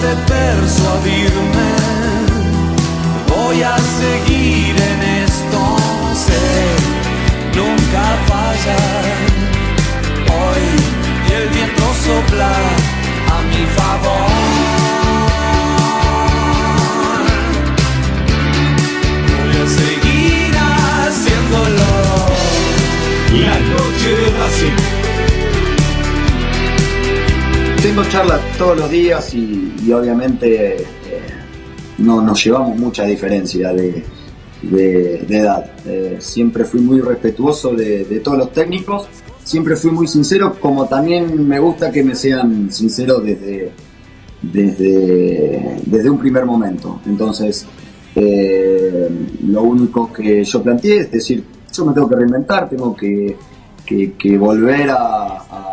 trates de persuadirme, voy a seguir en esto, sé, nunca fallar. Hoy el viento sopla a mi favor. Voy a seguir haciéndolo. La noche Racing. Tengo charlas todos los días y, obviamente eh, no nos llevamos mucha diferencia de, de- edad. Eh, siempre fui muy respetuoso de, todos los técnicos, siempre fui muy sincero, como también me gusta que me sean sinceros desde, desde, desde un primer momento. Entonces, eh, lo único que yo planteé es decir, yo me tengo que reinventar, tengo que, que- volver a-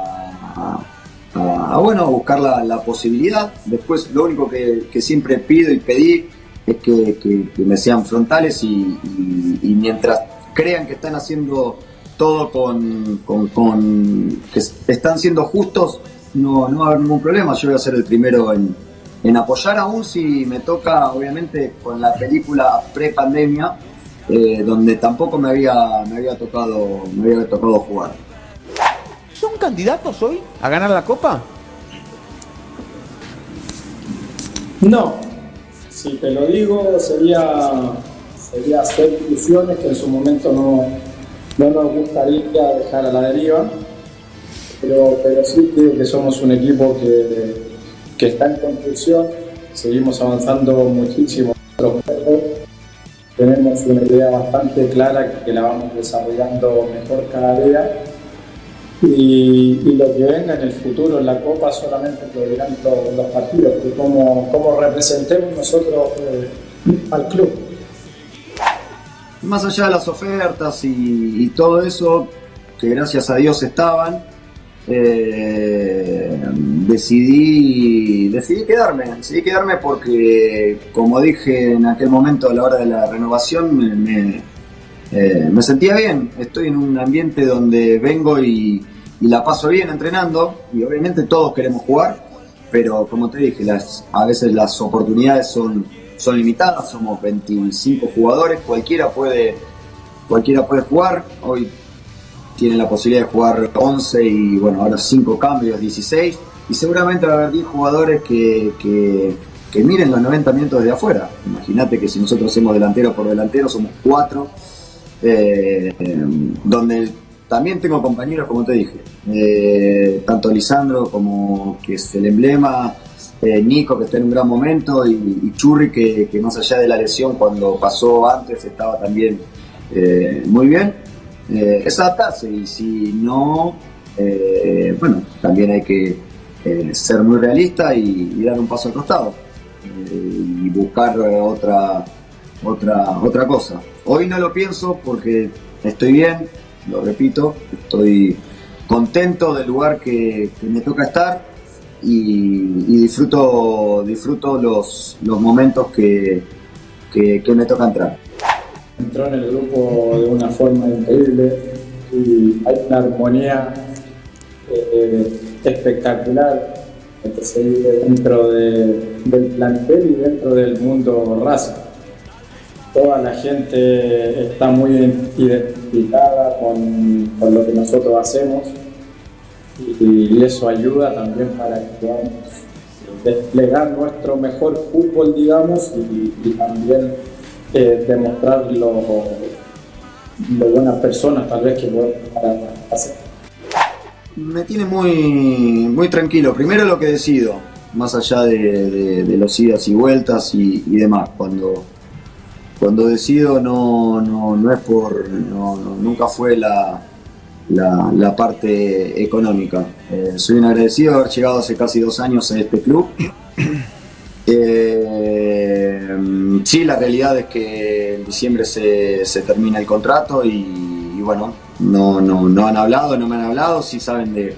a- bueno, a buscar la, la posibilidad. Después, lo único que, que siempre pido y pedí es que, que- me sean frontales y, mientras crean que están haciendo todo con, con- con- que están siendo justos, no, no va a haber ningún problema. Yo voy a ser el primero en, en apoyar aún si me toca, obviamente, con la película pre-pandemia, eh, donde tampoco me había, me había tocado, me había tocado jugar. ¿Son candidatos hoy a ganar la copa? No, si te lo digo sería, sería hacer ilusiones que en su momento no, no nos gustaría dejar a la deriva, pero, pero sí creo que somos un equipo que, que está en construcción, seguimos avanzando muchísimo tenemos una idea bastante clara que la vamos desarrollando mejor cada día y, lo que venga en el futuro en la Copa solamente lo dirán los, los partidos, que como, como representemos nosotros eh, al club. Más allá de las ofertas y, todo eso, que gracias a Dios estaban, eh, decidí, decidí quedarme, decidí quedarme porque, como dije en aquel momento a la hora de la renovación, me, eh, me sentía bien. Estoy en un ambiente donde vengo y, y la paso bien entrenando y obviamente todos queremos jugar, pero como te dije, las, a veces las oportunidades son, son limitadas, somos 25 jugadores, cualquiera puede, cualquiera puede jugar. Hoy tienen la posibilidad de jugar 11 y bueno, ahora 5 cambios, 16. Y seguramente va a haber 10 jugadores que, que, que miren los 90 minutos desde afuera. Imagínate que si nosotros hacemos delantero por delantero, somos 4. Donde también tengo compañeros, como te dije, eh, tanto Lisandro como que es el emblema, eh, Nico que está en un gran momento y, Churri que, más allá de la lesión cuando pasó antes estaba también eh, muy bien. Eh, es adaptarse y si no, eh, bueno, también hay que eh, ser muy realista y, y dar un paso al costado eh, y buscar eh, otra, otra, otra cosa. Hoy no lo pienso porque estoy bien, lo repito, estoy contento del lugar que, me toca estar y, disfruto, disfruto los, los momentos que, que, me toca entrar. Entró en el grupo de una forma increíble y hay una armonía eh, espectacular dentro de- del plantel y dentro del mundo raza. Toda la gente está muy identificada con, lo que nosotros hacemos y, eso ayuda también para que podamos desplegar nuestro mejor fútbol, digamos, y, también eh, demostrar lo, lo buenas personas tal vez que podemos hacer. Me tiene muy, muy tranquilo. Primero lo que decido, más allá de, los idas y vueltas y, demás. Cuando, cuando decido no, no, no es por. No, nunca fue la, la, parte económica. Eh, soy un agradecido de haber llegado hace casi dos años a este club. Eh, sí, la realidad es que en diciembre se, se termina el contrato y, bueno, no, no, han hablado, no me han hablado, sí saben de,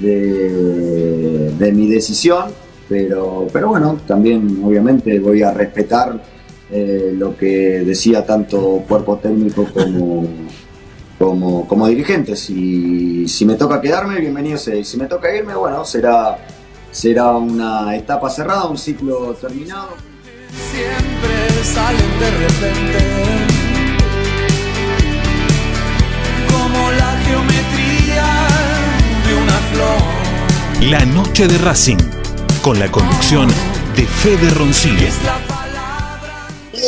de, mi decisión, pero, pero bueno, también obviamente voy a respetar eh, lo que decía tanto cuerpo técnico como como, como dirigente. Si, si me toca quedarme, bienvenido sea. Y si me toca irme, bueno, será, será una etapa cerrada, un ciclo terminado. Siempre salen de repente, como la geometría de una flor. La noche de Racing, con la conducción de Fede Roncillo.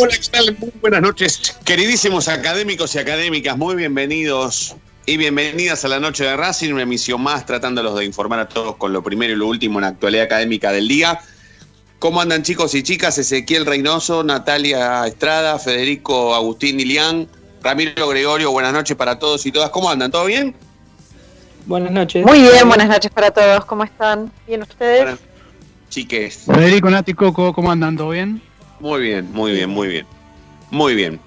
Hola, ¿qué tal? Muy buenas noches, queridísimos académicos y académicas, muy bienvenidos y bienvenidas a la noche de Racing, una emisión más tratándolos de informar a todos con lo primero y lo último en la actualidad académica del día. ¿Cómo andan chicos y chicas? Ezequiel Reynoso, Natalia Estrada, Federico Agustín Ilián, Ramiro Gregorio, buenas noches para todos y todas. ¿Cómo andan? ¿Todo bien? Buenas noches. Muy bien, buenas noches para todos. ¿Cómo están? ¿Bien ustedes? chiques. Federico Nati Coco, ¿cómo andan? ¿Todo bien? Muy bien, muy bien, muy bien. Muy bien.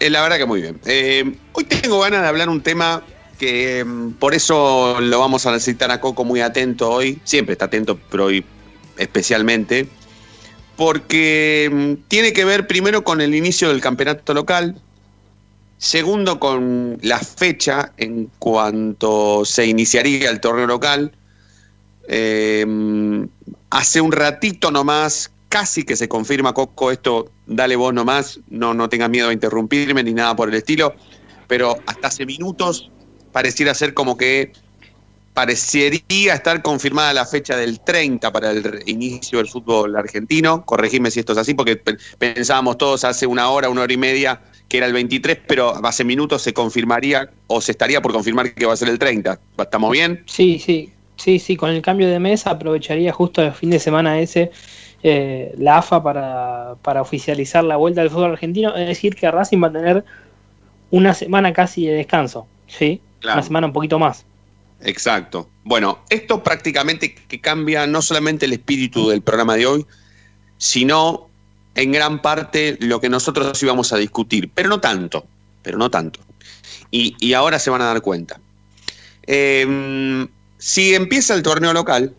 Eh, la verdad que muy bien. Eh, hoy tengo ganas de hablar un tema que mm, por eso lo vamos a necesitar a Coco muy atento hoy. Siempre está atento, pero hoy especialmente. Porque mm, tiene que ver primero con el inicio del campeonato local. Segundo, con la fecha en cuanto se iniciaría el torneo local. Mm, hace un ratito nomás casi que se confirma, Coco, esto dale vos nomás, no, no tengas miedo a interrumpirme ni nada por el estilo, pero hasta hace minutos pareciera ser como que parecería estar confirmada la fecha del 30 para el inicio del fútbol argentino. Corregime si esto es así, porque pensábamos todos hace una hora, una hora y media que era el 23, pero hace minutos se confirmaría o se estaría por confirmar que va a ser el 30. ¿Estamos bien? Sí, sí, sí, sí, con el cambio de mesa aprovecharía justo el fin de semana ese eh, la AFA para, oficializar la vuelta del fútbol argentino, es decir, que Racing va a tener una semana casi de descanso, ¿sí? Una semana un poquito más. Exacto. Bueno, esto prácticamente que cambia no solamente el espíritu del programa de hoy, sino en gran parte lo que nosotros íbamos a discutir, pero no tanto, pero no tanto. Y, ahora se van a dar cuenta. Em, si empieza el torneo local,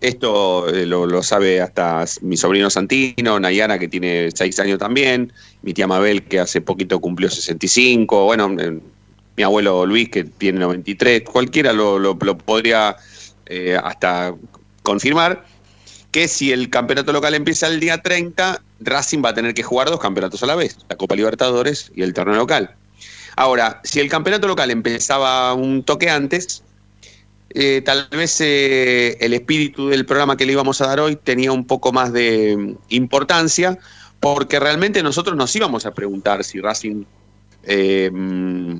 esto eh, lo, sabe hasta mi sobrino Santino, Nayara, que tiene seis años también, mi tía Mabel, que hace poquito cumplió 65, bueno, eh, mi abuelo Luis, que tiene 93, cualquiera lo, podría eh, hasta confirmar, que si el campeonato local empieza el día 30, Racing va a tener que jugar dos campeonatos a la vez, la Copa Libertadores y el torneo local. Ahora, si el campeonato local empezaba un toque antes, eh, tal vez eh, el espíritu del programa que le íbamos a dar hoy tenía un poco más de mm, importancia, porque realmente nosotros nos íbamos a preguntar si Racing, eh, mm,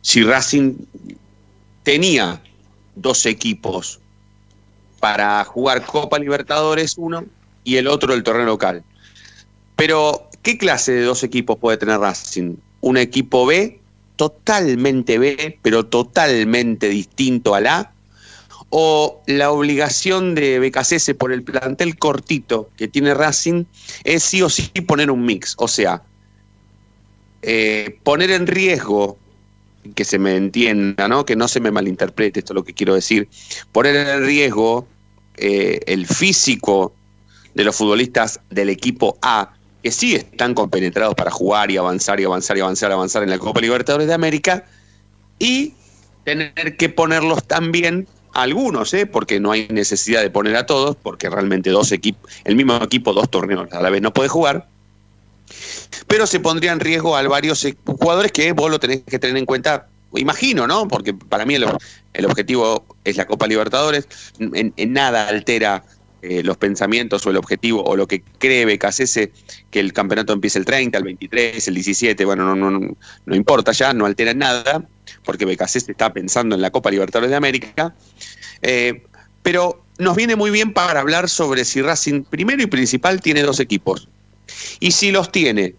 si Racing tenía dos equipos para jugar Copa Libertadores uno y el otro el torneo local. Pero, ¿qué clase de dos equipos puede tener Racing? ¿Un equipo B totalmente B, pero totalmente distinto al A, o la obligación de BKCS por el plantel cortito que tiene Racing es sí o sí poner un mix, o sea, eh, poner en riesgo, que se me entienda, ¿no? que no se me malinterprete esto es lo que quiero decir, poner en riesgo eh, el físico de los futbolistas del equipo A que sí están compenetrados para jugar y avanzar y avanzar y avanzar, y avanzar en la Copa Libertadores de América, y tener que ponerlos también algunos, ¿eh? porque no hay necesidad de poner a todos, porque realmente dos equipos, el mismo equipo, dos torneos a la vez no puede jugar. Pero se pondría en riesgo a varios eh, jugadores que vos lo tenés que tener en cuenta, imagino, ¿no? Porque para mí el, objetivo es la Copa Libertadores, en nada altera eh, los pensamientos o el objetivo o lo que cree Becasese que el campeonato empiece el 30, el 23, el 17, bueno, no, no, no importa ya, no altera nada, porque Becasese está pensando en la Copa Libertadores de América. Eh, pero nos viene muy bien para hablar sobre si Racing primero y principal tiene dos equipos. Y si los tiene,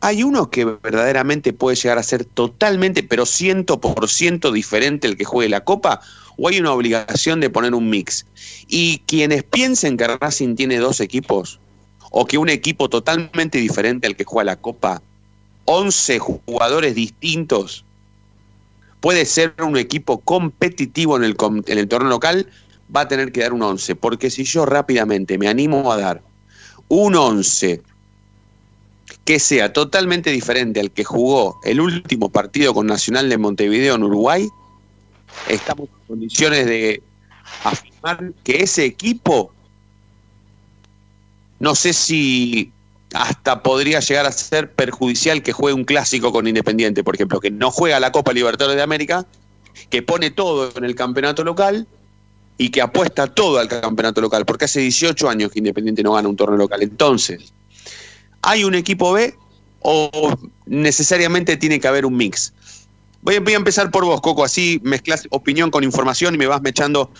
hay uno que verdaderamente puede llegar a ser totalmente, pero ciento por ciento diferente el que juegue la Copa, o hay una obligación de poner un mix. Y quienes piensen que Racing tiene dos equipos, o que un equipo totalmente diferente al que juega la Copa, 11 jugadores distintos, puede ser un equipo competitivo en el, en el torneo local, va a tener que dar un 11. Porque si yo rápidamente me animo a dar un 11 que sea totalmente diferente al que jugó el último partido con Nacional de Montevideo en Uruguay, estamos en condiciones de afirmar que ese equipo, no sé si hasta podría llegar a ser perjudicial que juegue un clásico con Independiente, por ejemplo, que no juega la Copa Libertadores de América, que pone todo en el campeonato local y que apuesta todo al campeonato local, porque hace 18 años que Independiente no gana un torneo local. Entonces, ¿hay un equipo B o necesariamente tiene que haber un mix? Voy a, voy a empezar por vos, Coco, así mezclas opinión con información y me vas mechando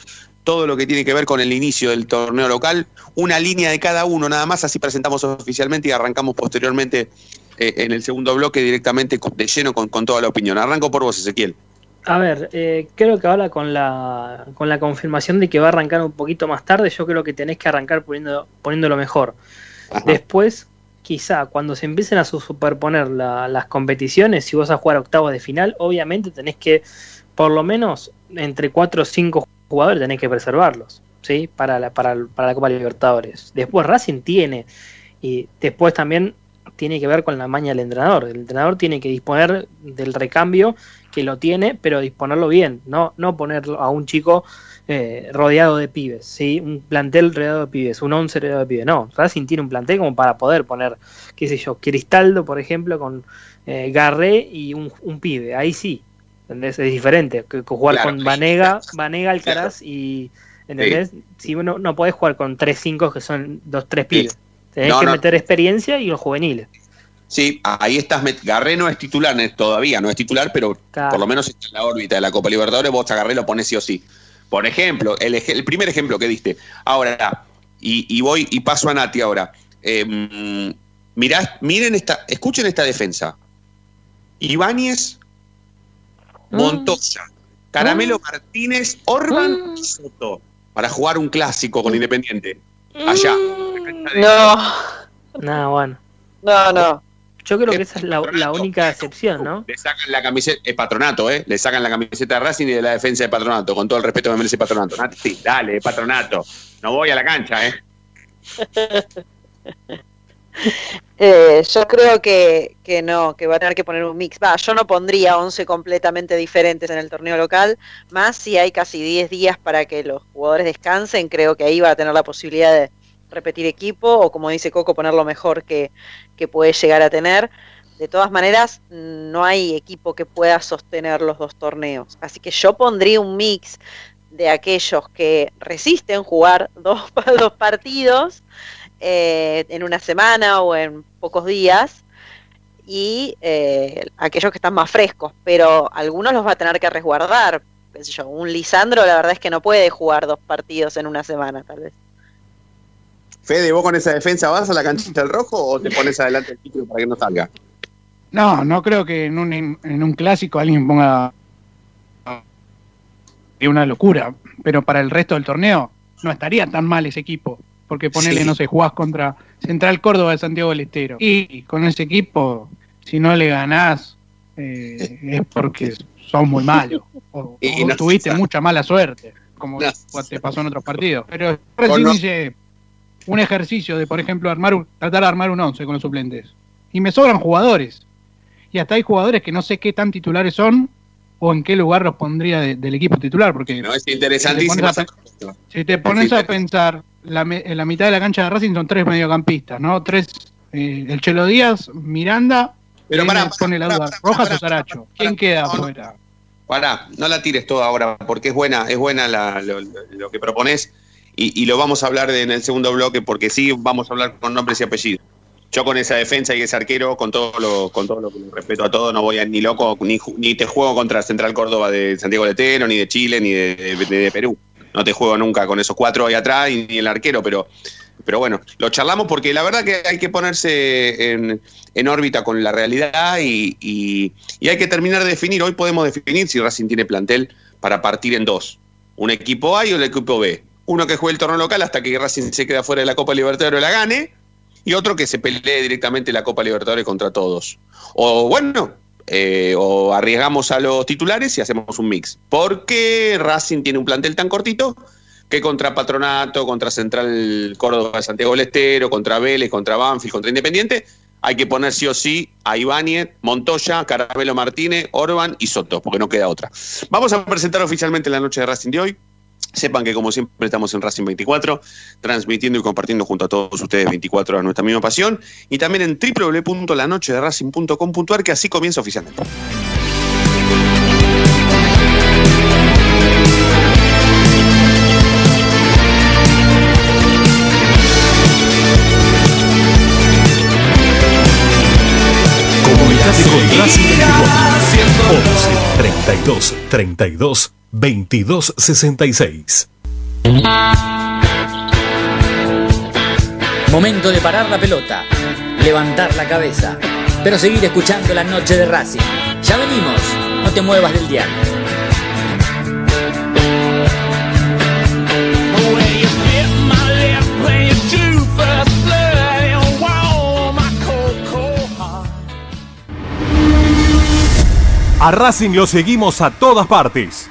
todo lo que tiene que ver con el inicio del torneo local, una línea de cada uno nada más, así presentamos oficialmente y arrancamos posteriormente eh, en el segundo bloque directamente de lleno con, con, toda la opinión. Arranco por vos, Ezequiel. A ver, eh, creo que ahora con la, con la confirmación de que va a arrancar un poquito más tarde, yo creo que tenés que arrancar poniendo, poniéndolo mejor. Ajá. Después, quizá cuando se empiecen a superponer la, las competiciones, si vas a jugar octavos de final, obviamente tenés que, por lo menos, entre 4 o 5 jugadores tenés que preservarlos, ¿sí? Para la, para, para la Copa Libertadores. Después Racing tiene, y después también tiene que ver con la maña del entrenador. El entrenador tiene que disponer del recambio que lo tiene, pero disponerlo bien, no, no ponerlo a un chico eh, rodeado de pibes, ¿sí? un plantel rodeado de pibes, un once rodeado de pibes. No, Racing tiene un plantel como para poder poner, qué sé yo, Cristaldo, por ejemplo, con eh, Garré y un, un pibe. Ahí sí, ¿entendés? Es diferente que, que jugar Claro, con sí, Vanega. Vanega, Alcaraz y. ¿Entendés? Si uno no podés jugar con 3-5 que son dos, tres pibes. Tenés No, que no. meter experiencia y los juveniles. Sí, ahí estás. met- Garré no es titular todavía, no es titular, pero Claro. por lo menos está en la órbita de la Copa Libertadores. Vos a Garré lo pones sí o sí. Por ejemplo, el, el primer ejemplo que diste. Ahora, y, y voy y paso a Nati ahora. Eh, mm, mirá, miren esta, escuchen esta defensa. Ibáñez, Montoya, Caramelo Martínez, Orban y Soto para jugar un clásico con Independiente. Allá. No, Nada, bueno. no, no. Yo creo que esa es la, la única excepción, ¿no? Le sacan la camiseta, es patronato, ¿eh? Le sacan la camiseta de Racing y de la defensa de patronato, con todo el respeto que me merece patronato. Nati, dale, patronato. No voy a la cancha, ¿eh? Eh, yo creo que, que no, que va a tener que poner un mix. Va, yo no pondría 11 completamente diferentes en el torneo local, más si hay casi 10 días para que los jugadores descansen, creo que ahí va a tener la posibilidad de repetir equipo o como dice Coco, poner lo mejor que, que puede llegar a tener. De todas maneras, no hay equipo que pueda sostener los dos torneos. Así que yo pondría un mix de aquellos que resisten jugar dos, dos partidos eh, en una semana o en pocos días y eh, aquellos que están más frescos, pero algunos los va a tener que resguardar. Yo, un Lisandro la verdad es que no puede jugar dos partidos en una semana, tal vez. Fede, ¿vos con esa defensa vas a la canchita del rojo o te pones adelante el título para que no salga? No, no creo que en un, en un clásico alguien ponga una locura, pero para el resto del torneo no estaría tan mal ese equipo, porque ponele, Sí. no sé, jugás contra Central Córdoba de Santiago del Estero. Y con ese equipo, si no le ganás, eh, es porque sos muy malo, o, Y o no- tuviste mucha mala suerte, como No. te pasó en otros partidos. Pero recién hice un ejercicio de, por ejemplo, armar un, tratar de armar un 11 con los suplentes. Y me sobran jugadores. Y hasta hay jugadores que no sé qué tan titulares son o en qué lugar los pondría de- del equipo titular. Porque No, es interesantísimo. Si te pones si te pones a pensar, la, en la mitad de la cancha de Racing son tres mediocampistas, ¿no? Tres Eh, el Chelo Díaz, Miranda, Pero pará, pone la duda. pará, Rojas o Saracho. ¿Quién queda afuera? Pará, no la tires toda ahora, porque es buena, es buena la- lo, lo- lo que propones y, lo vamos a hablar en el segundo bloque, porque sí vamos a hablar con nombres y apellidos. Yo con esa defensa y ese arquero, con todo lo, con todo lo que respeto a todo, no voy a ni loco, ni, ni te juego contra Central Córdoba de Santiago Letero, ni de Chile, ni de Perú. No te juego nunca con esos cuatro ahí atrás y ni el arquero, pero, pero bueno, lo charlamos porque la verdad que hay que ponerse en, en órbita con la realidad y, y- y hay que terminar de definir. Hoy podemos definir si Racing tiene plantel para partir en dos. Un equipo A y un equipo B. Uno que juegue el torneo local hasta que Racing se quede fuera de la Copa Libertadores o la gane. Y otro que se pelee directamente la Copa Libertadores contra todos. O bueno, eh, o arriesgamos a los titulares y hacemos un mix. Porque Racing tiene un plantel tan cortito que contra Patronato, contra Central Córdoba, Santiago del Estero, contra Vélez, contra Banfield, contra Independiente, hay que poner sí o sí a Ibáñez, Montoya, Carabelo Martínez, Orban y Soto, porque no queda otra. Vamos a presentar oficialmente la noche de Racing de hoy. Sepan que como siempre estamos en Racing 24, transmitiendo y compartiendo junto a todos ustedes 24 a nuestra misma pasión, y también en www.lanochederacing.com.ar, que así comienza oficialmente. Comunicate con Racing 24 11 32 32 22 66. Momento de parar la pelota, levantar la cabeza, pero seguir escuchando la noche de Racing. Ya venimos, no te muevas del diario. A Racing lo seguimos a todas partes,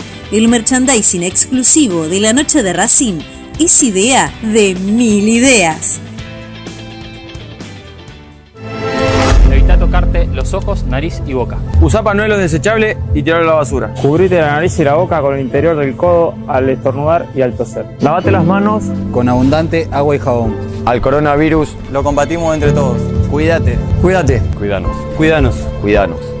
El merchandising exclusivo de la noche de Racing es idea de mil ideas. Evita tocarte los ojos, nariz y boca. Usa panuelos desechables y tirarlo a la basura. Cubrite la nariz y la boca con el interior del codo al estornudar y al toser. Lavate las manos con abundante agua y jabón. Al coronavirus Lo combatimos entre todos. Cuídate. Cuídate. Cuidanos. Cuídanos. Cuidanos.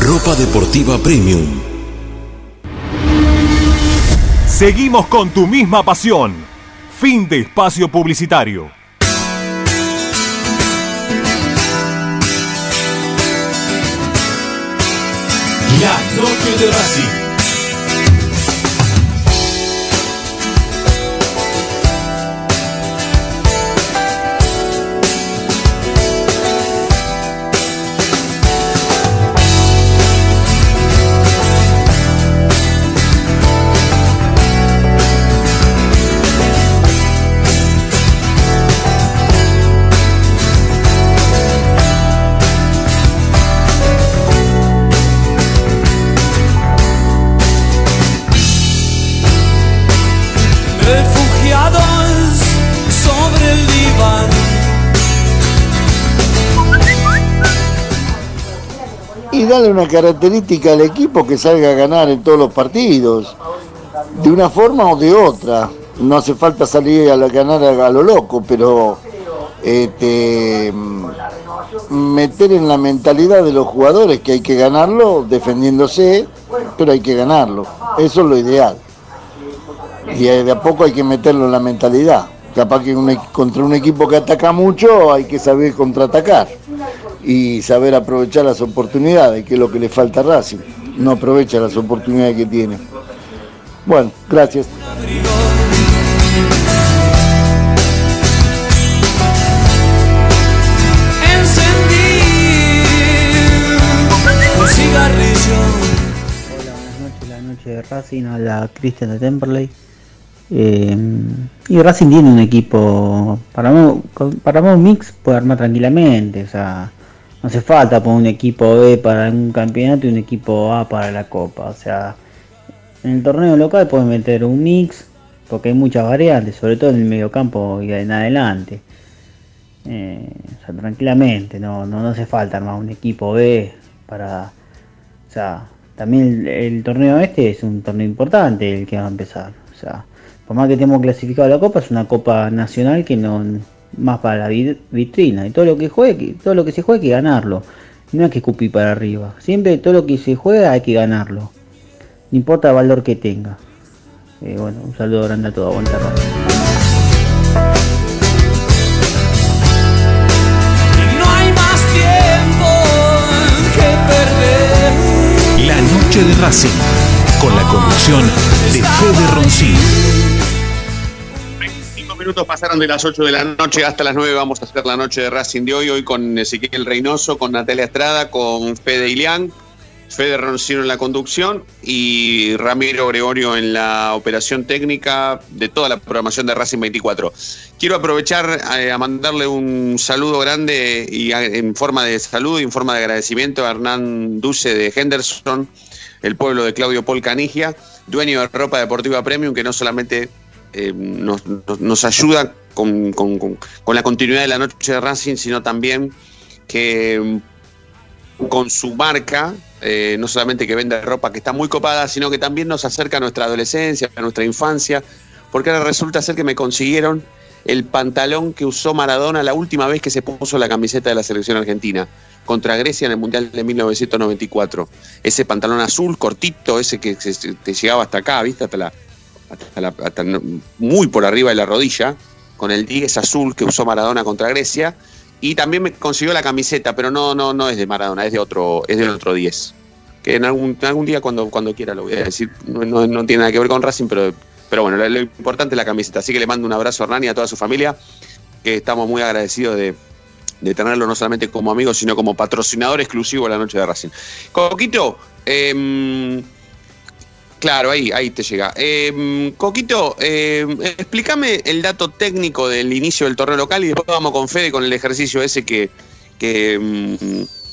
Ropa deportiva premium. Seguimos con tu misma pasión. Fin de espacio publicitario. La noche de Racing una característica al equipo que salga a ganar en todos los partidos, de una forma o de otra. No hace falta salir a ganar a, lo loco, pero este, meter en la mentalidad de los jugadores que hay que ganarlo defendiéndose, pero hay que ganarlo. Eso es lo ideal. Y eh, de a poco hay que meterlo en la mentalidad. Capaz que contra un equipo que ataca mucho hay que saber contraatacar y saber aprovechar las oportunidades, que es lo que le falta a Racing. No aprovecha las oportunidades que tiene. Bueno, gracias. Encendí un cigarrillo. la noche de Racing a la Christian de Temperley. Eh, y Racing tiene un equipo para mo- para un mix puede armar tranquilamente, o sea, no hace falta poner un equipo B para un campeonato y un equipo A para la copa, o sea, en el torneo local puedes meter un mix porque hay muchas variantes, sobre todo en el mediocampo y en adelante. Eh, o sea, tranquilamente, no, no, no hace falta armar un equipo B para, o sea, también el, el torneo este es un torneo importante el que va a empezar. O sea, por más que estemos clasificado a la copa, es una copa nacional que no más para la vitrina. Y todo lo que juegue, todo lo que se juegue hay que ganarlo. No hay que escupir para arriba. Siempre todo lo que se juega hay que ganarlo. No importa el valor que tenga. Eh, bueno, un saludo grande a todo. Aguanta Racing. No hay más tiempo que perder. La noche de Racing. Con la conducción de Fede Roncino. Minutos pasaron de las 8 de la noche hasta las 9. Vamos a hacer la noche de Racing de hoy. Hoy con Ezequiel Reynoso, con Natalia Estrada, con Fede Ilián, Fede Roncino en la conducción y Ramiro Gregorio en la operación técnica de toda la programación de Racing 24. Quiero aprovechar eh, a mandarle un saludo grande y en forma de saludo y en forma de agradecimiento a Hernán Duce de Henderson, el pueblo de Claudio Paul Canigia, dueño de ropa deportiva premium, que no solamente eh, nos, ayuda con, la continuidad de la noche de Racing, sino también que mm, con su marca, eh, no solamente que vende ropa que está muy copada, sino que también nos acerca a nuestra adolescencia, a nuestra infancia, porque ahora resulta ser que me consiguieron el pantalón que usó Maradona la última vez que se puso la camiseta de la selección argentina contra Grecia en el Mundial de 1994. Ese pantalón azul cortito, ese que te llegaba hasta acá, ¿viste? Hasta la, muy por arriba de la rodilla, con el 10 azul que usó Maradona contra Grecia. Y también me consiguió la camiseta, pero no, no, no es de Maradona, es de otro, es del otro 10. Que en algún, algún día cuando, cuando quiera lo voy a decir. No, no- no tiene nada que ver con Racing, pero, pero bueno, lo, importante es la camiseta. Así que le mando un abrazo a Hernán y a toda su familia, que estamos muy agradecidos de, de tenerlo no solamente como amigo, sino como patrocinador exclusivo de la noche de Racing. Coquito, em, claro, ahí, ahí te llega. Em, Coquito, em, explícame el dato técnico del inicio del torneo local y después vamos con Fede con el ejercicio ese que, em,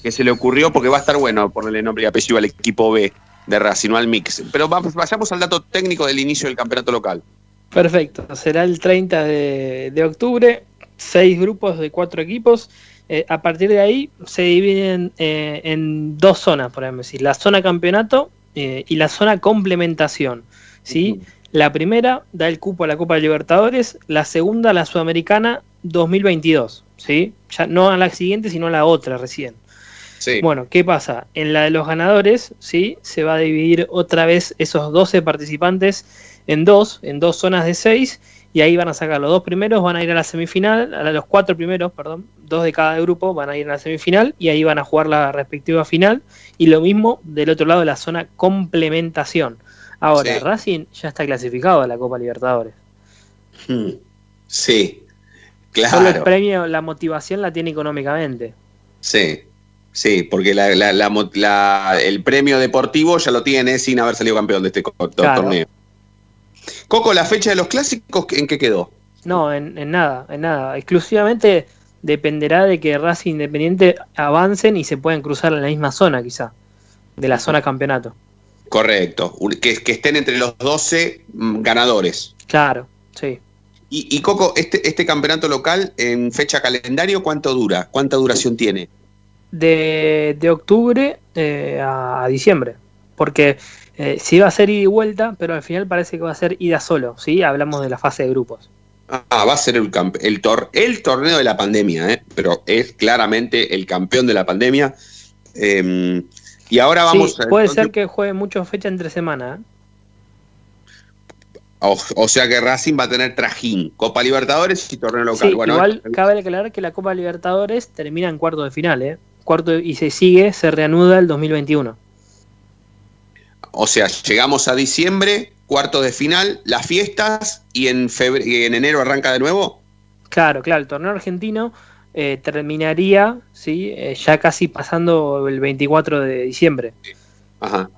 que se le ocurrió, porque va a estar bueno ponerle nombre y apellido al equipo B de Racing, no al mix. Pero vamos, vayamos al dato técnico del inicio del campeonato local. Perfecto, será el 30 de, de octubre, seis grupos de cuatro equipos. Eh, a partir de ahí se dividen eh, en dos zonas, por ejemplo, decir, la zona campeonato eh, y la zona complementación. ¿sí? La primera da el cupo a la Copa de Libertadores, la segunda a la Sudamericana 2022. ¿sí? Ya no a la siguiente, sino a la otra recién. Sí. Bueno, ¿qué pasa? En la de los ganadores, ¿sí? Se va a dividir otra vez esos 12 participantes en dos, en dos zonas de seis, y ahí van a sacar los dos primeros, van a ir a la semifinal, a los cuatro primeros, perdón, dos de cada grupo van a ir a la semifinal y ahí van a jugar la respectiva final y lo mismo del otro lado de la zona complementación. Ahora, Sí. Racing ya está clasificado a la Copa Libertadores. Hmm. Sí, Solo el claro. premio, la motivación la tiene económicamente. Sí, sí, porque la- la- la el premio deportivo ya lo tiene sin haber salido campeón de este Claro. torneo. Coco, la fecha de los clásicos, ¿en qué quedó? No, en, en nada, en nada. Exclusivamente dependerá de que Racing Independiente avancen y se puedan cruzar en la misma zona, quizá, de la zona campeonato. Correcto, que, que estén entre los 12 mm, ganadores. Claro, sí. Y, y, Coco, este, este campeonato local en fecha calendario, ¿cuánto dura? ¿Cuánta duración tiene? De, de octubre eh, a diciembre. Porque eh, sí va a ser ida y vuelta, pero al final parece que va a ser ida solo, ¿sí? Hablamos de la fase de grupos. Ah, va a ser el, el, tor- el torneo de la pandemia, ¿eh? pero es claramente el campeón de la pandemia. Eh, y ahora vamos sí, a- puede ser que juegue mucho fecha entre semana. ¿eh? O, o sea que Racing va a tener trajín, Copa Libertadores y torneo local. Sí, bueno, igual cabe aclarar que la Copa Libertadores termina en cuarto de final, ¿eh? Cuarto y se sigue, se reanuda el 2021. O sea, llegamos a diciembre, cuartos de final, las fiestas y en, y en enero arranca de nuevo. Claro, claro, el torneo argentino eh, terminaría, sí, Eh, ya casi pasando el 24 de diciembre. Ajá.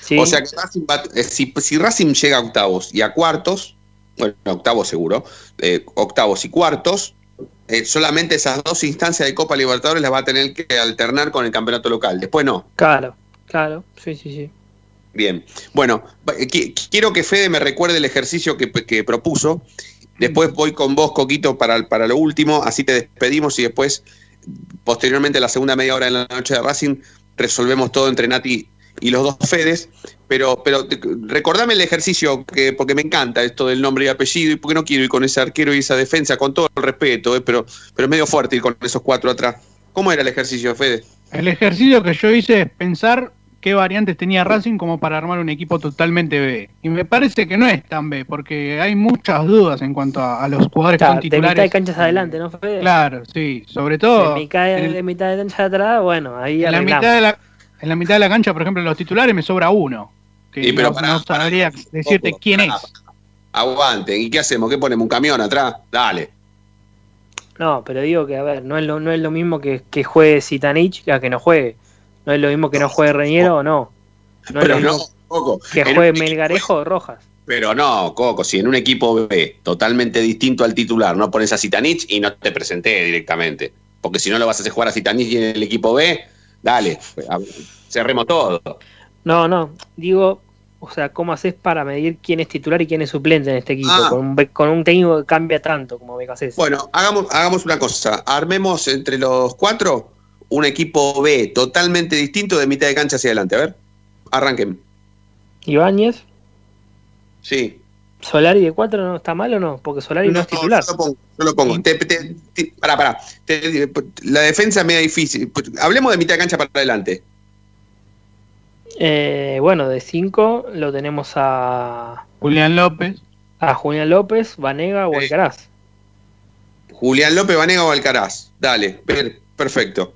Sí. O sea que Racing va- eh, si, si Racing llega a octavos y a cuartos, bueno, octavos seguro, eh, octavos y cuartos, eh, solamente esas dos instancias de Copa Libertadores las va a tener que alternar con el campeonato local. Después no. Claro, claro, sí, sí, sí. Bien. Bueno, quiero que Fede me recuerde el ejercicio que, que propuso. Después voy con vos, Coquito, para, para lo último. Así te despedimos y después, posteriormente, la segunda media hora de la noche de Racing, resolvemos todo entre Nati y los dos Fedes. Pero, pero recordame el ejercicio, que, porque me encanta esto del nombre y apellido, y porque no quiero ir con ese arquero y esa defensa, con todo el respeto, eh, pero, pero es medio fuerte ir con esos cuatro atrás. ¿Cómo era el ejercicio, Fede? El ejercicio que yo hice es pensar qué variantes tenía Racing como para armar un equipo totalmente B. Y me parece que no es tan B, porque hay muchas dudas en cuanto a, a los jugadores Claro, con de mitad titulares. de canchas adelante, ¿no, Fede? Claro, sí, sobre todo De mitad de, en el- de mitad de cancha atrás, bueno, ahí en la, mitad de la, en la mitad de la cancha, por ejemplo, en los titulares me sobra uno. Que Sí, pero no, pará, no sabría decirte quién es. Aguante. ¿Y qué hacemos? ¿Qué ponemos? ¿Un camión atrás? Dale. No, pero digo que, a ver, no es lo, no es lo mismo que, que juegue Sitanich a que no juegue. No es lo mismo que no juegue Reñero o no. No es Pero lo no, Coco. que juegue Melgarejo o Rojas. Pero no, Coco, si en un equipo B totalmente distinto al titular no pones a Zitanich y no te presenté directamente. Porque si no lo vas a hacer jugar a Zitanich en el equipo B, dale, cerremos todo. No, no, digo, o sea, ¿cómo haces para medir quién es titular y quién es suplente en este equipo? Ah. Con, un, be- con un técnico que cambia tanto como Becasés. Bueno, hagamos, hagamos una cosa. Armemos entre los cuatro un equipo B totalmente distinto de mitad de cancha hacia adelante. A ver, arranquen. Ibáñez, Sí. Solari de 4 no está mal o no? Porque Solari no, es titular. Yo lo pongo. Yo lo pongo. Te- te- te- pará, pará. Te- la defensa es media difícil. Hablemos de mitad de cancha para adelante. Eh, bueno, de 5 lo tenemos a, Julián López. a Julián López, Vanega o Alcaraz. Julián López, Vanega o Alcaraz. Dale, per- perfecto.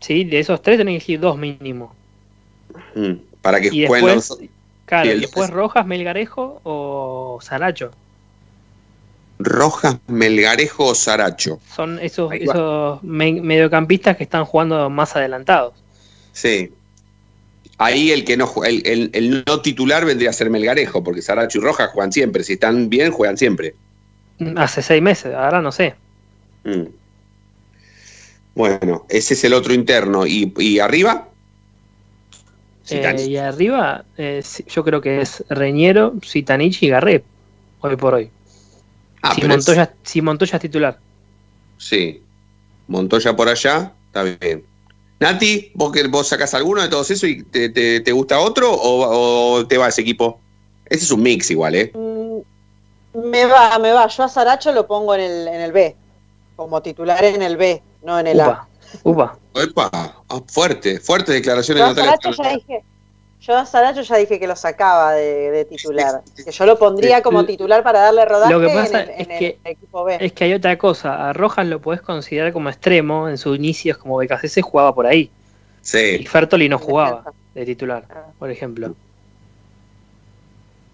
Sí, de esos tres tenés que elegir dos mínimo. Mm, Para que Y jueguen después, los- claro, y después Rojas, Melgarejo o Saracho. Rojas, Melgarejo o Saracho. Son esos, esos me- mediocampistas que están jugando más adelantados. Sí. Ahí el que no el, el- el no titular vendría a ser Melgarejo, porque Saracho y Rojas juegan siempre. Si están bien, juegan siempre. Hace seis meses, ahora no sé. Mm. Bueno, ese es el otro interno. ¿Y, y arriba? Eh, y arriba, eh, sí, yo creo que es Reñero, Sitanich y Garré, hoy por hoy. Ah, si, pero es- Montoya, si Montoya es titular. Sí. Montoya por allá, está bien. Nati, ¿vos, que, vos sacás alguno de todos esos y te, te- te gusta otro o, o te va ese equipo? Ese es un mix igual, ¿eh? Me va, me va. Yo a Saracho lo pongo en el, en el B, como titular en el B, no en el A. Upa, upa. Epa, ah, fuerte, fuerte declaraciones Yo de Natalia. Saracho ya dije, Yo a Saracho ya dije que lo sacaba de, de titular. Que yo lo pondría como titular para darle rodaje Lo que pasa en, el, es en el que- equipo B. Es que hay otra cosa. A Rojas lo podés considerar como extremo. En sus inicios como BKC jugaba por ahí. Y Sí, Fertoli no jugaba de titular, por ejemplo.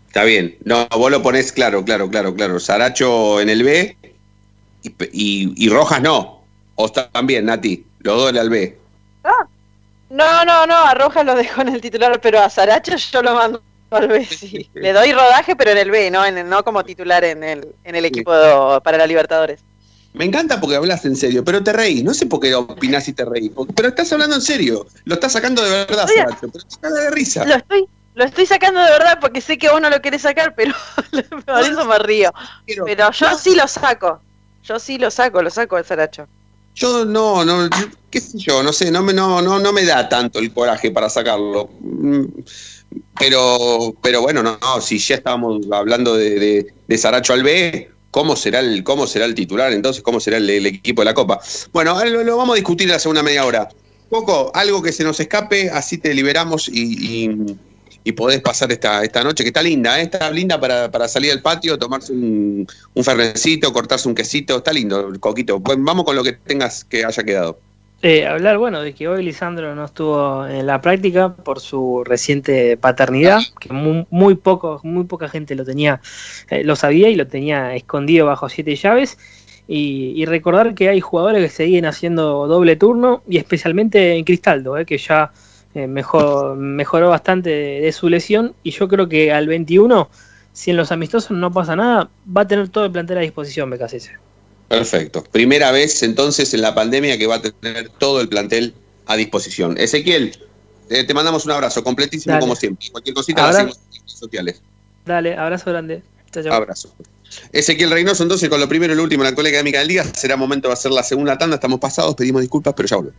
está bien. No, vos lo ponés claro, claro, claro, claro. Saracho en el B y, y- y Rojas no. O también, Nati. Los dos al B. No, no, no, a Rojas lo dejo en el titular, pero a Saracho yo lo mando al B, sí. Le doy rodaje, pero en el B, no, en el- no como titular en el, en el equipo de- para la Libertadores. Me encanta porque hablas en serio, pero te reís. No sé por qué opinás y te reís. Pero estás hablando en serio. Lo estás sacando de verdad, Saracho. Pero te de risa. Lo estoy, lo estoy sacando de verdad porque sé que vos no lo querés sacar, pero por eso me río. Pero yo sí lo saco. Yo sí lo saco, lo saco de Saracho. Yo no, no, qué sé yo, no sé, no me, no, no, no me da tanto el coraje para sacarlo. Pero, pero bueno, no, si ya estábamos hablando de, de, Saracho al B, ¿cómo será el, cómo será el titular entonces? ¿Cómo será el, equipo de la Copa? Bueno, lo, vamos a discutir la segunda media hora. Poco, algo que se nos escape, así te liberamos y, y, y podés pasar esta, esta noche, que está linda, ¿eh? está linda para, para salir al patio, tomarse un, un fernencito, cortarse un quesito, está lindo, Coquito. Vamos con lo que tengas que haya quedado. Eh, hablar, bueno, de que hoy Lisandro no estuvo en la práctica por su reciente paternidad, que muy, muy poco, muy poca gente lo tenía, eh, lo sabía y lo tenía escondido bajo siete llaves. Y, y recordar que hay jugadores que siguen haciendo doble turno, y especialmente en Cristaldo, eh, que ya eh, mejor, mejoró bastante de, de su lesión. Y yo creo que al 21, si en los amistosos no pasa nada, va a tener todo el plantel a disposición, BKC. Perfecto. Primera vez entonces en la pandemia que va a tener todo el plantel a disposición. Ezequiel, eh, te mandamos un abrazo, completísimo Dale. como siempre. Cualquier cosita la Ahora- hacemos en redes sociales. Dale, abrazo grande. Chao, chao. Abrazo. Ezequiel Reynoso, entonces con lo primero y lo último en la colega académica del día, será momento de hacer la segunda tanda. Estamos pasados, pedimos disculpas, pero ya volvemos.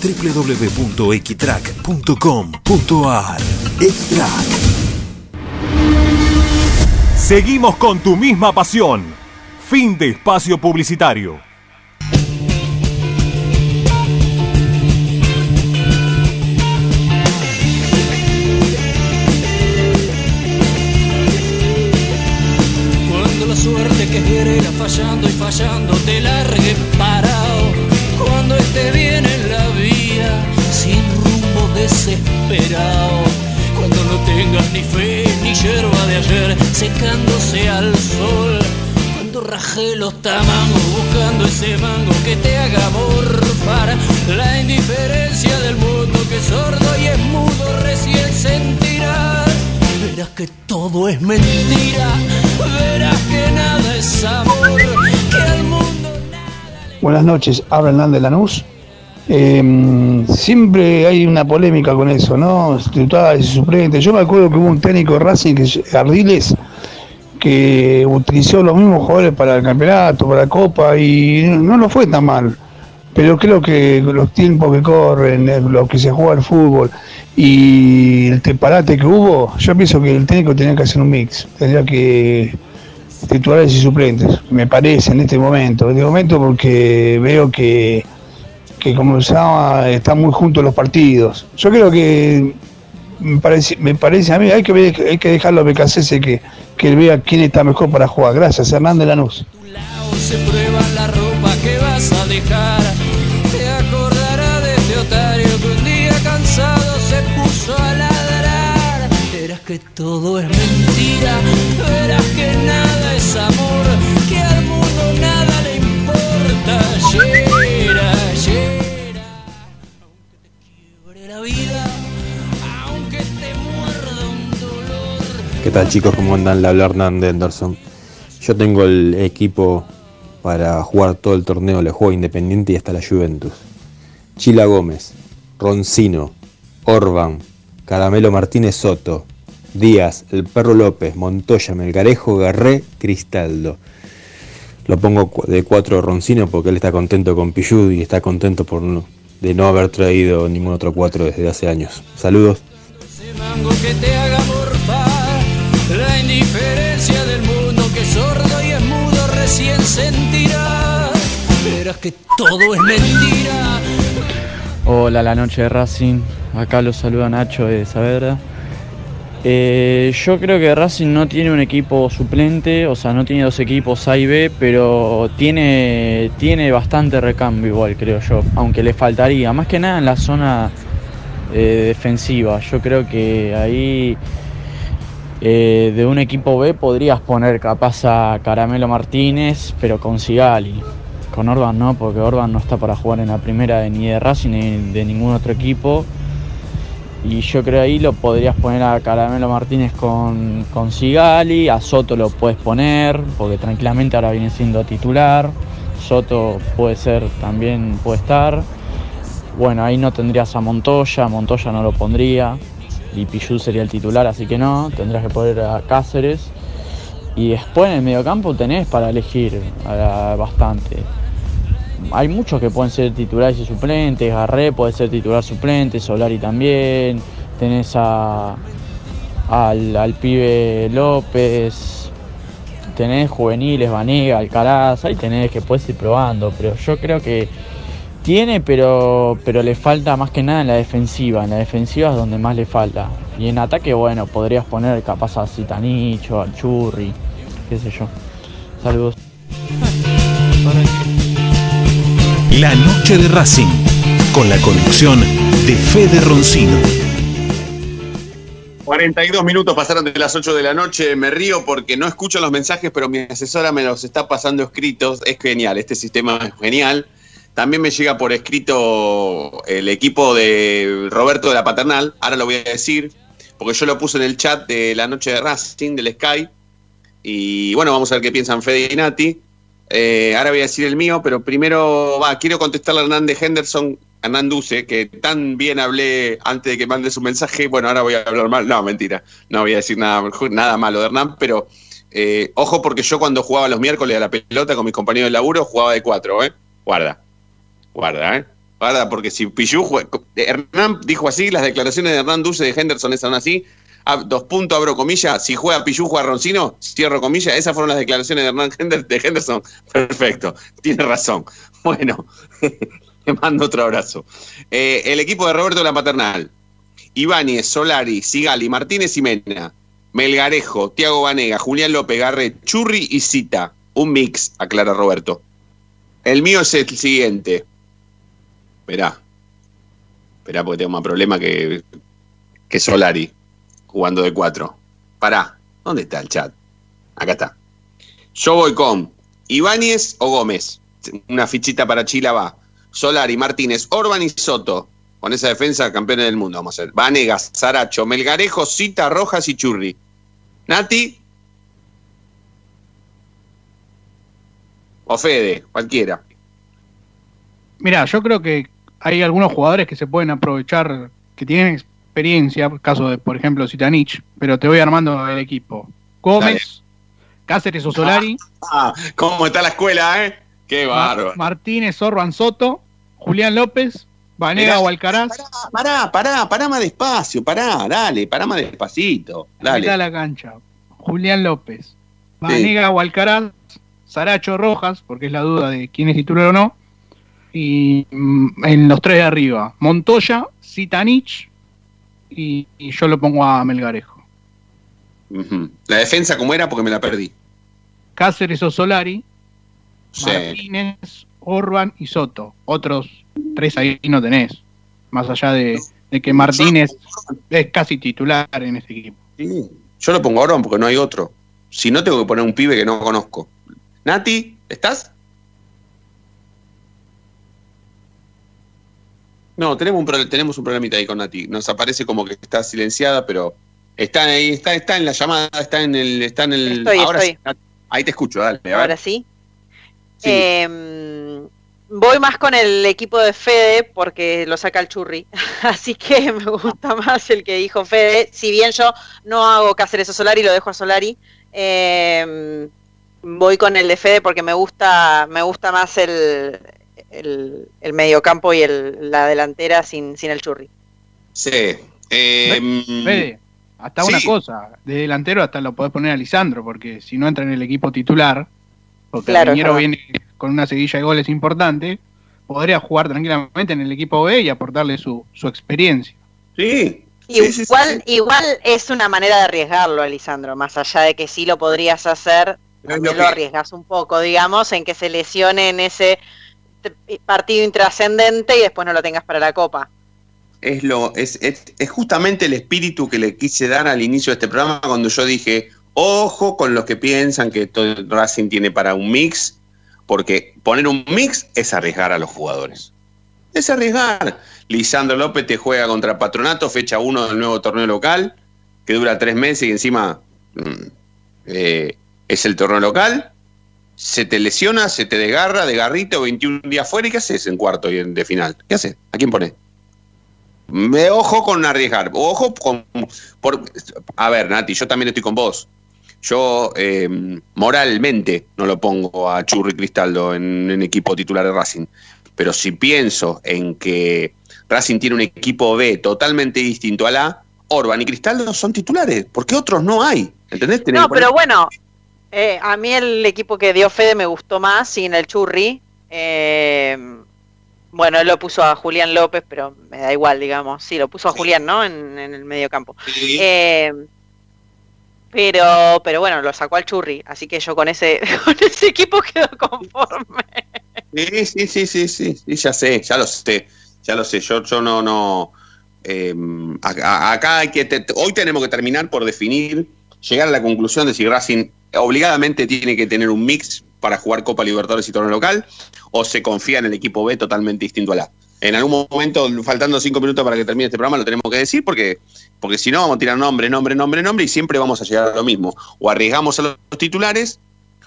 www.equitrack.com.ar Equitrack Seguimos con tu misma pasión. Fin de espacio publicitario. Cuando la suerte que irá fallando y fallando te largue parado. Cuando esté bien desesperado. Cuando no tengas ni fe ni hierba de ayer, secándose al sol. Cuando raje los tamangos buscando ese mango que te haga morfar. La indiferencia del mundo que es sordo y es mudo recién sentirás. Verás que todo es mentira, verás que nada es amor, que al mundo Buenas noches, habla Hernández Lanús. Eh, siempre hay una polémica con eso, ¿no? Titulares y suplentes. Yo me acuerdo que hubo un técnico de Racing, Ardiles, que utilizó los mismos jugadores para el campeonato, para la Copa, y no lo fue tan mal. Pero creo que los tiempos que corren, eh, lo que se juega al fútbol y el teparate que hubo, yo pienso que el técnico tenía que hacer un mix. Tendría que titulares y suplentes, me parece en este momento. En este momento porque veo que, que como se llama, están muy juntos los partidos. Yo creo que me parece, me parece a mí, hay que, hay que dejarlo a BKC que, que él vea quién está mejor para jugar. Gracias, Hernández se prueba la ropa que vas a dejar. Te acordará de este otario que un día cansado se puso a ladrar. Verás que todo es mentira, verás que nada es amor, que al mundo nada le importa. Llera, ¿Qué tal chicos? ¿Cómo andan? Le habla Hernán de Anderson. Yo tengo el equipo para jugar todo el torneo, le juego Independiente y hasta la Juventus. Chila Gómez, Roncino, Orban, Caramelo Martínez Soto, Díaz, El Perro López, Montoya, Melgarejo, Garré, Cristaldo. Lo pongo de cuatro Roncino porque él está contento con Pichud y está contento por no- de no haber traído ningún otro cuatro desde hace años. Saludos. Indiferencia del mundo que sordo y es mudo recién sentirá verás que todo es mentira Hola, la noche de Racing. Acá los saluda Nacho de Saavedra. Eh, yo creo que Racing no tiene un equipo suplente, o sea, no tiene dos equipos A y B, pero tiene, tiene bastante recambio igual, creo yo, aunque le faltaría, más que nada en la zona eh, defensiva. Yo creo que ahí eh, de un equipo B podrías poner capaz a Caramelo Martínez, pero con Sigali. Con Orban no, porque Orban no está para jugar en la primera ni de Racing ni de ningún otro equipo. Y yo creo ahí lo podrías poner a Caramelo Martínez con, con Sigali, a Soto lo puedes poner, porque tranquilamente ahora viene siendo titular. Soto puede ser, también puede estar. Bueno, ahí no tendrías a Montoya, Montoya no lo pondría. Y Pichu sería el titular, así que no. Tendrías que poner a Cáceres. Y después en el mediocampo tenés para elegir bastante. hay muchos que pueden ser titulares y suplentes, Garré puede ser titular suplente, Solari también, tenés a, al, al pibe López, tenés juveniles, Vanega, Alcaraz, ahí tenés que puedes ir probando, pero yo creo que tiene, pero, pero le falta más que nada en la defensiva, en la defensiva es donde más le falta. Y en ataque, bueno, podrías poner capaz a Citanicho, al Churri, qué sé yo. Saludos. La noche de Racing, con la conducción de Fede Roncino. 42 minutos pasaron de las 8 de la noche. Me río porque no escucho los mensajes, pero mi asesora me los está pasando escritos. Es genial, este sistema es genial. También me llega por escrito el equipo de Roberto de la Paternal. Ahora lo voy a decir, porque yo lo puse en el chat de la noche de Racing, del Sky. Y bueno, vamos a ver qué piensan Fede y Nati. Eh, ahora voy a decir el mío, pero primero va, quiero contestarle a Hernández Henderson, Hernán Duce, que tan bien hablé antes de que mande su mensaje. Bueno, ahora voy a hablar mal. No, mentira. No voy a decir nada, nada malo de Hernán, pero eh, ojo porque yo cuando jugaba los miércoles a la pelota con mis compañeros de laburo jugaba de cuatro, ¿eh? Guarda. Guarda, ¿eh? Guarda, porque si juega- Hernán dijo así, las declaraciones de Hernán Duce de Henderson son así. Dos puntos, abro comillas. Si juega Pichu, juega Roncino, cierro comillas. Esas fueron las declaraciones de Hernán de Henderson. Perfecto, tiene razón. Bueno, le mando otro abrazo. Eh, el equipo de Roberto la Paternal. Ibáñez, Solari, Sigali, Martínez y Mena. Melgarejo, Tiago Vanega, Julián López, Garre, Churri y Cita. Un mix, aclara Roberto. El mío es el siguiente. Esperá. Esperá porque tengo más problema que, que Solari jugando de cuatro. Pará. ¿Dónde está el chat? Acá está. Yo voy con Ibáñez o Gómez. Una fichita para Chila va. Solari, Martínez, Orban y Soto. Con esa defensa, campeones del mundo vamos a ser. Vanegas, Saracho, Melgarejo, Cita, Rojas y Churri. Nati. O Fede, cualquiera. Mira, yo creo que hay algunos jugadores que se pueden aprovechar, que tienen experiencia, caso de, por ejemplo, Zitanich, pero te voy armando el equipo. Gómez, Cáceres o Solari, Ah, ¿cómo está la escuela, eh? Qué bárbaro. Martínez, Orban, Soto, Julián López, Vanega o Alcaraz, Pará, pará, pará más despacio, pará, dale, pará más despacito. mitad de Dale. la cancha. Julián López, Vanega o Alcaraz, Saracho Rojas, porque es la duda de quién es titular o no. Y mm, en los tres de arriba, Montoya, Zitanich y, y yo lo pongo a Melgarejo. La defensa, ¿cómo era? Porque me la perdí. Cáceres o Solari, Sí. Martínez, Orban y Soto. Otros tres ahí no tenés. Más allá de, de que Martínez es casi titular en este equipo. Sí. Yo lo pongo a Orban porque no hay otro. Si no, tengo que poner un pibe que no conozco. Nati, ¿estás? No, tenemos un, tenemos un problemita ahí con Nati. Nos aparece como que está silenciada, pero está ahí, está, está en la llamada, está en el, está en el. Estoy, ahora estoy. sí, ahí te escucho, dale. a. Ahora sí. Sí. Em, voy más con el equipo de Fede porque lo saca el churri. Así que me gusta más el que dijo Fede. Si bien yo no hago Cáceres o Solari, lo dejo a Solari. em, voy con el de Fede porque me gusta, me gusta más el, el, el mediocampo y el, la delantera sin, sin el churri. Sí. Eh, Fede, hasta sí. una cosa, de delantero hasta lo podés poner a Lisandro, porque si no entra en el equipo titular, porque Claro, verdad. viene con una seguilla de goles importante, podría jugar tranquilamente en el equipo B y aportarle su, su experiencia. Sí. Igual, igual es una manera de arriesgarlo, Lisandro, más allá de que sí lo podrías hacer, también lo arriesgas un poco, digamos, en que se lesione en ese partido intrascendente y después no lo tengas para la copa. es lo es, es, es justamente el espíritu que le quise dar al inicio de este programa cuando yo dije ojo con los que piensan que todo Racing tiene para un mix porque poner un mix es arriesgar a los jugadores. Es arriesgar. Lisandro López te juega contra Patronato fecha 1 del nuevo torneo local que dura tres meses y encima mm, eh, es el torneo local se te lesiona, se te desgarra, de garrito, 21 días fuera, ¿y qué haces en cuarto y en de final? ¿Qué haces? ¿A quién pones? Me ojo con arriesgar, ojo con por a ver, Nati, yo también estoy con vos. Yo eh, moralmente no lo pongo a Churri Cristaldo en, en equipo titular de Racing, pero si pienso en que Racing tiene un equipo B totalmente distinto A, Orban y Cristaldo son titulares, porque otros no hay. ¿Entendés? Tenés No, pero bueno, eh, a mí el equipo que dio Fede me gustó más, sin el Churri. Eh, bueno, él lo puso a Julián López, pero me da igual, digamos. Sí, lo puso a Julián, ¿no? En, en el medio campo. Eh, pero, pero bueno, lo sacó al Churri, así que yo con ese, con ese equipo quedo conforme. Sí, sí, sí, sí, sí, sí, ya sé, ya lo sé, ya lo sé. Yo, yo no, no. eh, acá acá hay que te- hoy tenemos que terminar por definir, llegar a la conclusión de si Racing obligadamente tiene que tener un mix para jugar Copa Libertadores y torneo local, o se confía en el equipo B totalmente distinto al A. En algún momento, faltando cinco minutos para que termine este programa, lo tenemos que decir porque, porque si no vamos a tirar nombre, nombre, nombre, nombre y siempre vamos a llegar a lo mismo. O arriesgamos a los titulares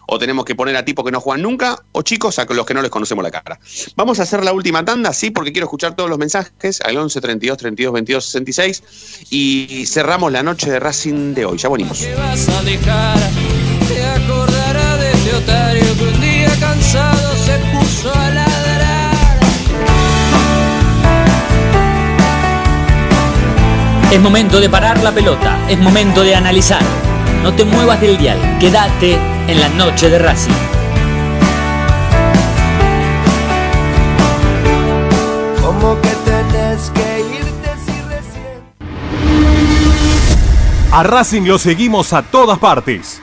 o tenemos que poner a tipos que no juegan nunca, o chicos a los que no les conocemos la cara. Vamos a hacer la última tanda, sí, porque quiero escuchar todos los mensajes al 11 32 32 22 66 y cerramos la noche de Racing de hoy. Ya venimos. que vas a dejar te acordará de este otario que un día cansado se puso a ladrar Es momento de parar la pelota, es momento de analizar. No te muevas del dial, quédate en la noche de Racing. como que tenés que irte si recién A Racing lo seguimos a todas partes,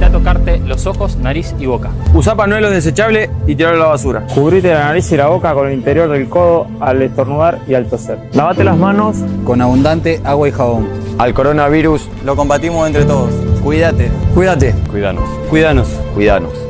Evita tocarte los ojos, nariz y boca. Usa panuelo desechable y tirarlo a la basura. Cubrite la nariz y la boca con el interior del codo al estornudar y al toser. Lavate las manos con abundante agua y jabón. Al coronavirus Lo combatimos entre todos. Cuídate. Cuídate. Cuidanos. Cuidanos. Cuidanos.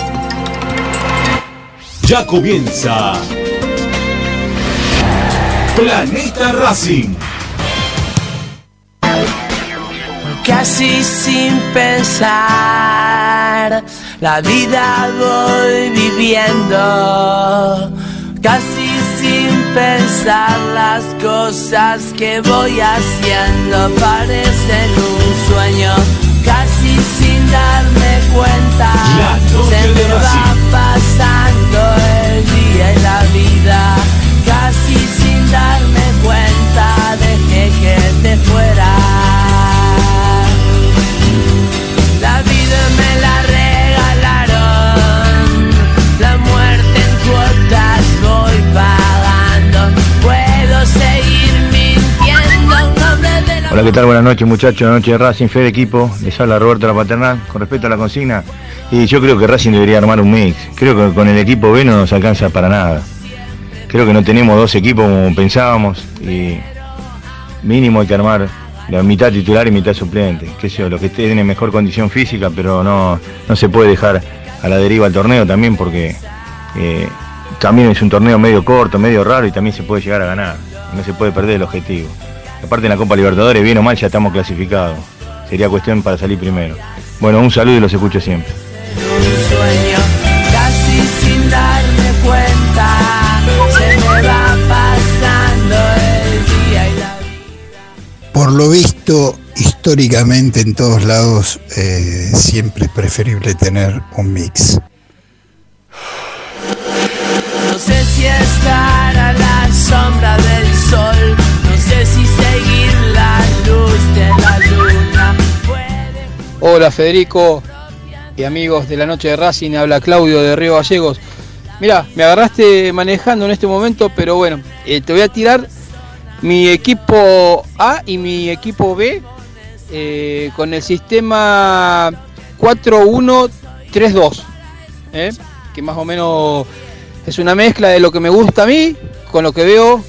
Ya comienza Planeta Racing. Casi sin pensar, la vida voy viviendo. Casi sin pensar las cosas que voy haciendo parecen un sueño. Casi sin darme cuenta, se me va pasando el día y la vida. Casi sin darme Hola, ¿qué tal? Buenas noches, muchachos. Buenas noches, Racing, Fede Equipo. Les habla Roberto La Paternal. Con respecto a la consigna, y yo creo que Racing debería armar un mix. Creo que con el equipo B no nos alcanza para nada. Creo que no tenemos dos equipos como pensábamos y mínimo hay que armar la mitad titular y mitad suplente. Que sé yo, los que tienen mejor condición física, pero no, no se puede dejar a la deriva el torneo también porque eh, también es un torneo medio corto, medio raro y también se puede llegar a ganar. No se puede perder el objetivo. Aparte en la Copa Libertadores, bien o mal, ya estamos clasificados. Sería cuestión para salir primero. Bueno, un saludo y los escucho siempre. Por lo visto, históricamente en todos lados eh, siempre es preferible tener un mix. No sé si estar a la sombra del Hola Federico y amigos de la noche de Racing, habla Claudio de Río Gallegos. Mira, me agarraste manejando en este momento, pero bueno, eh, te voy a tirar mi equipo A y mi equipo B eh, con el sistema 4-1-3-2, ¿eh? que más o menos es una mezcla de lo que me gusta a mí con lo que veo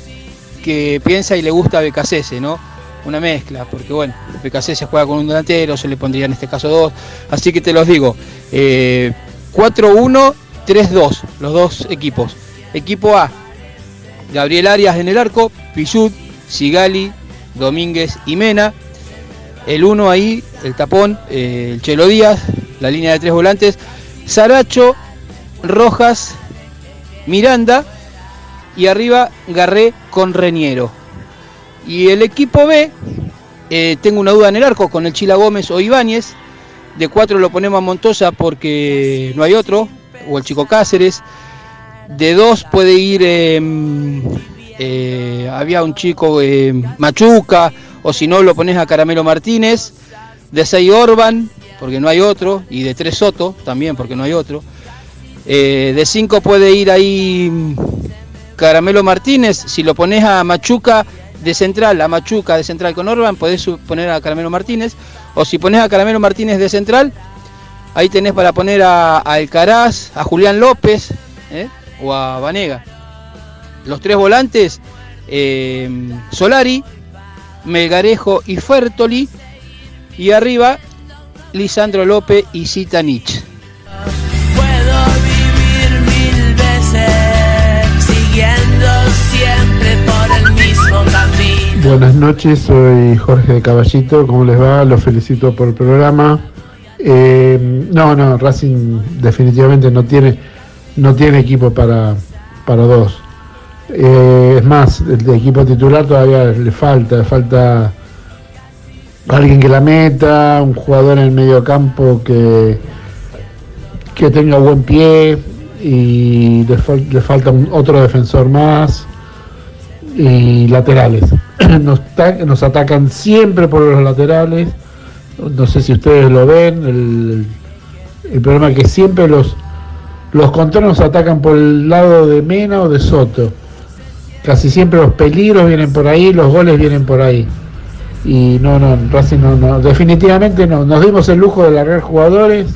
que piensa y le gusta a Becasese, ¿no? Una mezcla, porque bueno, Becasese juega con un delantero, se le pondría en este caso dos, así que te los digo, eh, 4-1-3-2, los dos equipos. Equipo A, Gabriel Arias en el arco, Pichut, Sigali, Domínguez y Mena. El 1 ahí, el tapón, eh, el Chelo Díaz, la línea de tres volantes, Saracho, Rojas, Miranda y arriba Garré con Reñero. Y el equipo B, eh, tengo una duda en el arco con el Chila Gómez o Ibáñez. De 4 lo ponemos a Montoya porque no hay otro, o el Chico Cáceres. De 2 puede ir, eh, eh, había un chico eh, Machuca, o si no lo pones a Caramelo Martínez. De 6 Orban, porque no hay otro. Y de 3 Soto, también porque no hay otro. Eh, de 5 puede ir ahí mm, Caramelo Martínez. Si lo pones a Machuca de central, a Machuca de central con Orban, podés poner a Caramelo Martínez. O si pones a Caramelo Martínez de central, ahí tenés para poner a, a Alcaraz, a Julián López ¿eh? o a Vanega. Los tres volantes, eh, Solari, Melgarejo y Fertoli. Y arriba, Lisandro López y Zitanich. Buenas noches, soy Jorge de Caballito, ¿cómo les va? Los felicito por el programa. Eh, no, no, Racing definitivamente no tiene, no tiene equipo para, para dos. Eh, es más, el equipo titular todavía le falta, le falta alguien que la meta, un jugador en el medio campo que, que tenga buen pie y le, le falta un- otro defensor más y laterales. Nos, nos atacan siempre por los laterales. No sé si ustedes lo ven. El, el problema es que siempre los, los contrarios nos atacan por el lado de Mena o de Soto. Casi siempre los peligros vienen por ahí, los goles vienen por ahí. Y no, no, Racing no, no, definitivamente no. Nos dimos el lujo de largar jugadores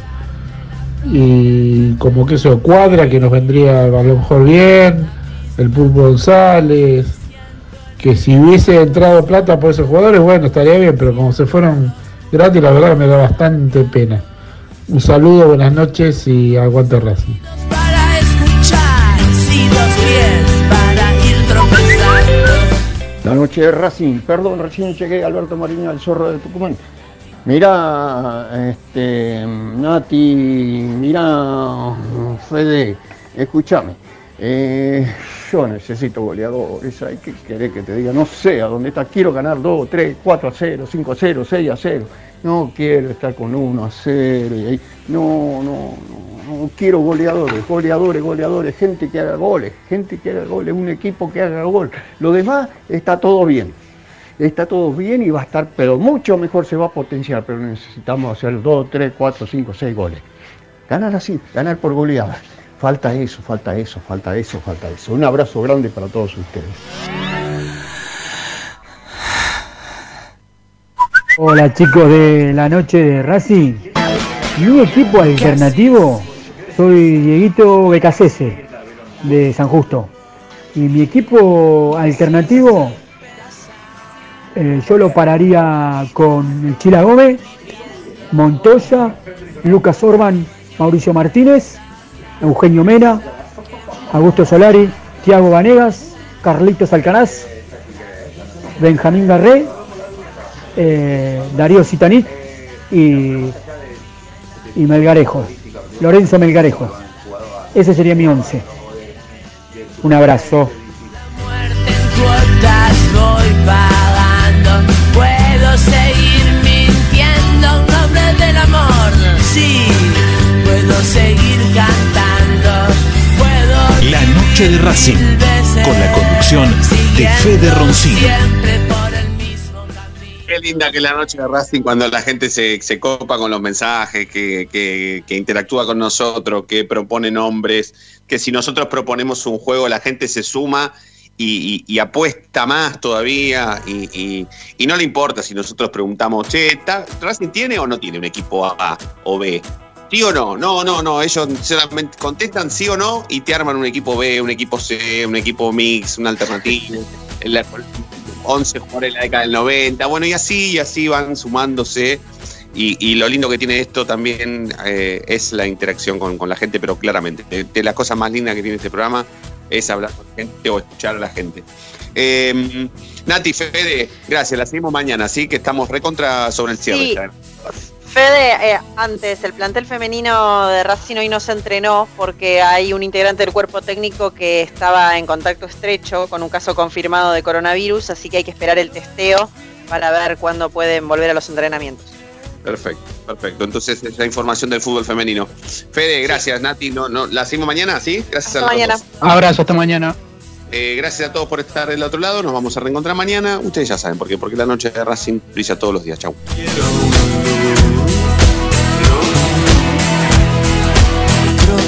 y como que eso cuadra que nos vendría a lo mejor bien, el Pulpo González, que si hubiese entrado plata por esos jugadores, bueno, estaría bien, pero como se fueron gratis, la verdad me da bastante pena. Un saludo, buenas noches y aguante Racing. Para escuchar, si dos pies para ir tropezando. La noche de Racing, perdón, recién llegué Alberto Mariño al Zorro de Tucumán. Mira, este, Nati, mira, Fede, escúchame. Eh, yo necesito goleadores, hay que querer que te diga, no sé a dónde está, quiero ganar 2, 3, 4 a 0, 5 a 0, 6 a 0. No quiero estar con 1 a 0 y ahí. No, no, no, no quiero goleadores, goleadores, goleadores, gente que haga goles, gente que haga goles, un equipo que haga gol. Lo demás está todo bien está todo bien y va a estar, pero mucho mejor se va a potenciar, pero necesitamos hacer 2, 3, 4, 5, 6 goles. Ganar así, ganar por goleada. Falta eso, falta eso, falta eso, falta eso. Un abrazo grande para todos ustedes. Hola chicos de la noche de Racing. Mi equipo alternativo, soy Dieguito Becasese de San Justo. Y mi equipo alternativo, eh, yo lo pararía con Chila Gómez, Montoya, Lucas Orban, Mauricio Martínez, Eugenio Mena, Augusto Solari, Tiago Vanegas, Carlitos Alcaraz, Benjamín Garré, eh, Darío Zitanit y, Melgarejo, Lorenzo Melgarejo. Ese sería mi once. Un abrazo. Puedo seguir mintiendo en del amor. Sí, puedo seguir noche de Racing, con la conducción de Fede Qué linda que la noche de Racing cuando la gente se, se copa con los mensajes, que, que- interactúa con nosotros, que propone nombres, que si nosotros proponemos un juego la gente se suma y, apuesta más todavía y, y- no le importa si nosotros preguntamos, che, ¿está- ¿Racing tiene o no tiene un equipo A o B? ¿Sí o no? No, no, no. Ellos solamente contestan sí o no y te arman un equipo B, un equipo C, un equipo mix, una alternativa. El- 11 jugadores en la década del 90. Bueno, y así, y así van sumándose. Y, y lo lindo que tiene esto también eh, es la interacción con, con la gente, pero claramente, de, de las cosas más lindas que tiene este programa es hablar con gente o escuchar a la gente. Eh, Nati, Fede, gracias. La seguimos mañana, ¿sí? Que estamos recontra sobre el cierre. Sí. Fede, eh, antes, el plantel femenino de Racing hoy no se entrenó porque hay un integrante del cuerpo técnico que estaba en contacto estrecho con un caso confirmado de coronavirus, así que hay que esperar el testeo para ver cuándo pueden volver a los entrenamientos. Perfecto, perfecto. Entonces, esa información del fútbol femenino. Fede, gracias, Nati. No, no, ¿La seguimos mañana? ¿Sí? Gracias Hasta a los mañana. dos. Abrazo, hasta mañana. Eh, gracias a todos por estar del otro lado. Nos vamos a reencontrar mañana. Ustedes ya saben por qué. Porque la noche de Racing brilla todos los días. Chau.